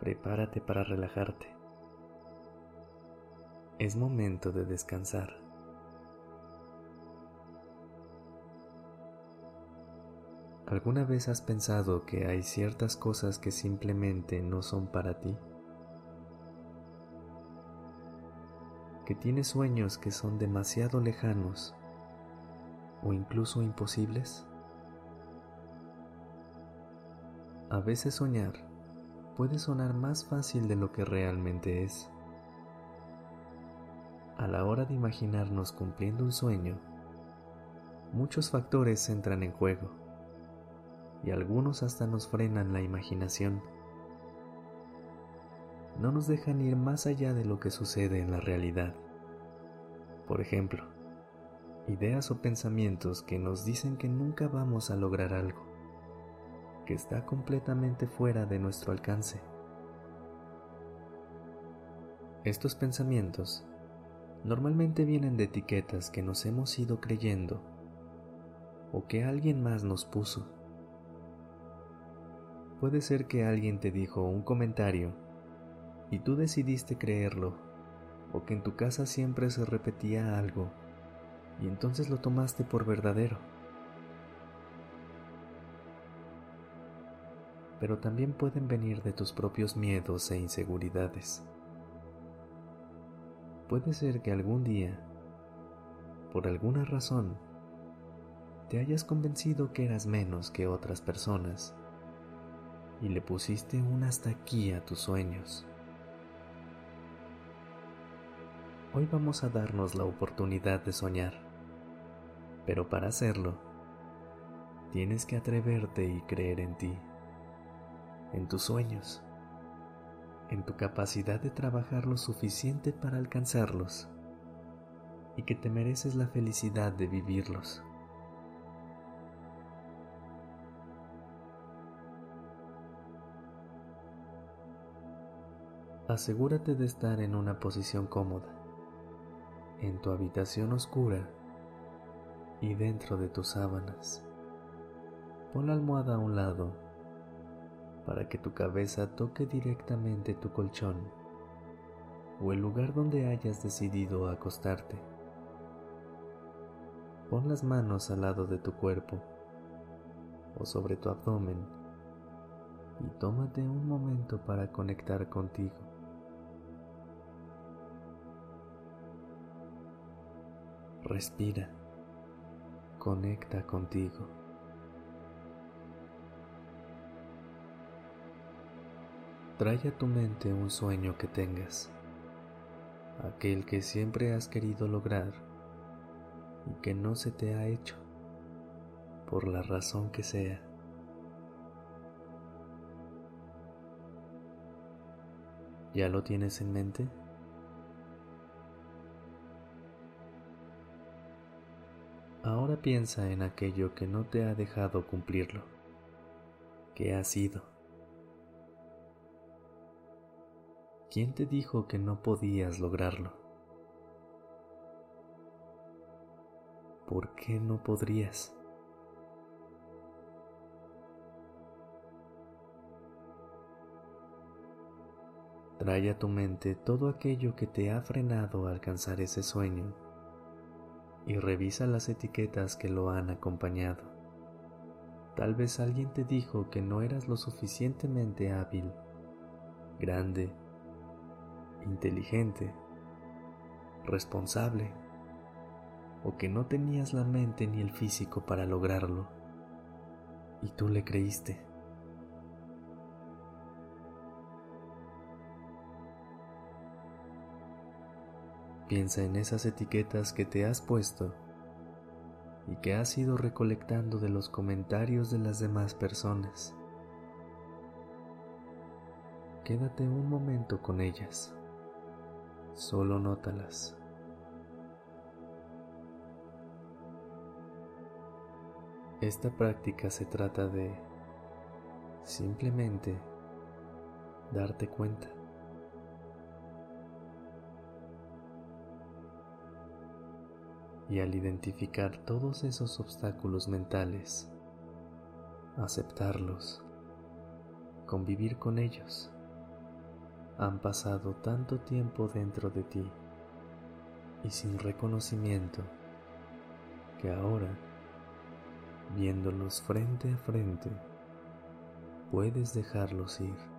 Prepárate para relajarte. Es momento de descansar. ¿Alguna vez has pensado que hay ciertas cosas que simplemente no son para ti? ¿Que tienes sueños que son demasiado lejanos o incluso imposibles? A veces soñar puede sonar más fácil de lo que realmente es. A la hora de imaginarnos cumpliendo un sueño, muchos factores entran en juego y algunos hasta nos frenan la imaginación. No nos dejan ir más allá de lo que sucede en la realidad. Por ejemplo, ideas o pensamientos que nos dicen que nunca vamos a lograr algo, que está completamente fuera de nuestro alcance. Estos pensamientos normalmente vienen de etiquetas que nos hemos ido creyendo o que alguien más nos puso. Puede ser que alguien te dijo un comentario y tú decidiste creerlo, o que en tu casa siempre se repetía algo y entonces lo tomaste por verdadero. Pero también pueden venir de tus propios miedos e inseguridades. Puede ser que algún día, por alguna razón, te hayas convencido que eras menos que otras personas y le pusiste un hasta aquí a tus sueños. Hoy vamos a darnos la oportunidad de soñar, pero para hacerlo, tienes que atreverte y creer en ti, en tus sueños, en tu capacidad de trabajar lo suficiente para alcanzarlos y que te mereces la felicidad de vivirlos. Asegúrate de estar en una posición cómoda, en tu habitación oscura y dentro de tus sábanas. Pon la almohada a un lado para que tu cabeza toque directamente tu colchón o el lugar donde hayas decidido acostarte. Pon las manos al lado de tu cuerpo o sobre tu abdomen y tómate un momento para conectar contigo. Respira. Conecta contigo. Trae a tu mente un sueño que tengas, aquel que siempre has querido lograr y que no se te ha hecho, por la razón que sea. ¿Ya lo tienes en mente? Ahora piensa en aquello que no te ha dejado cumplirlo. ¿Qué ha sido? ¿Quién te dijo que no podías lograrlo? ¿Por qué no podrías? Trae a tu mente todo aquello que te ha frenado a alcanzar ese sueño y revisa las etiquetas que lo han acompañado. Tal vez alguien te dijo que no eras lo suficientemente hábil, grande, inteligente, responsable, o que no tenías la mente ni el físico para lograrlo, y tú le creíste. Piensa en esas etiquetas que te has puesto y que has ido recolectando de los comentarios de las demás personas. quédate un momento con ellas. Solo nótalas. Esta práctica se trata de simplemente darte cuenta. Y al identificar todos esos obstáculos mentales, aceptarlos, convivir con ellos, han pasado tanto tiempo dentro de ti y sin reconocimiento que ahora, viéndolos frente a frente, puedes dejarlos ir.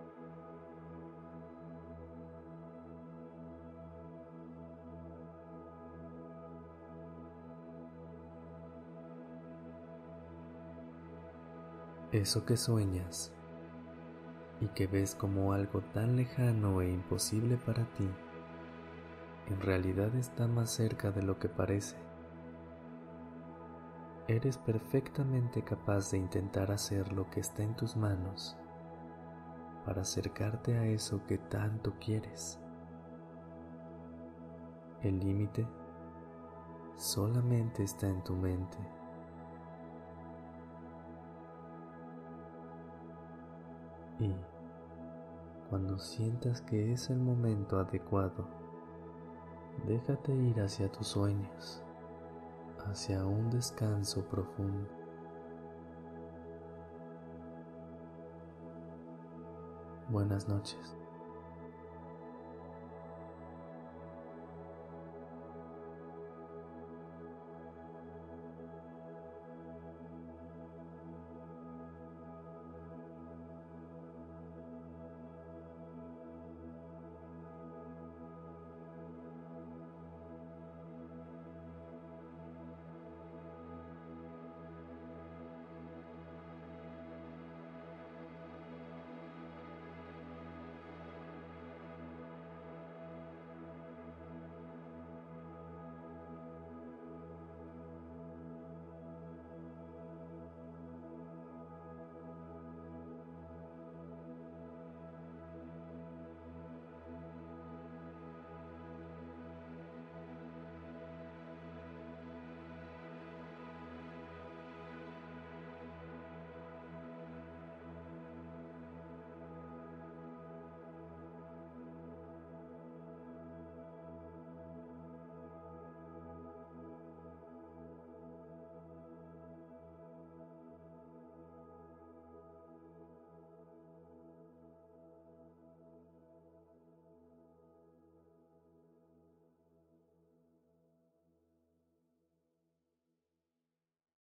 Eso que sueñas y que ves como algo tan lejano e imposible para ti, en realidad está más cerca de lo que parece. Eres perfectamente capaz de intentar hacer lo que está en tus manos para acercarte a eso que tanto quieres. El límite solamente está en tu mente. Y cuando sientas que es el momento adecuado, déjate ir hacia tus sueños, hacia un descanso profundo. Buenas noches.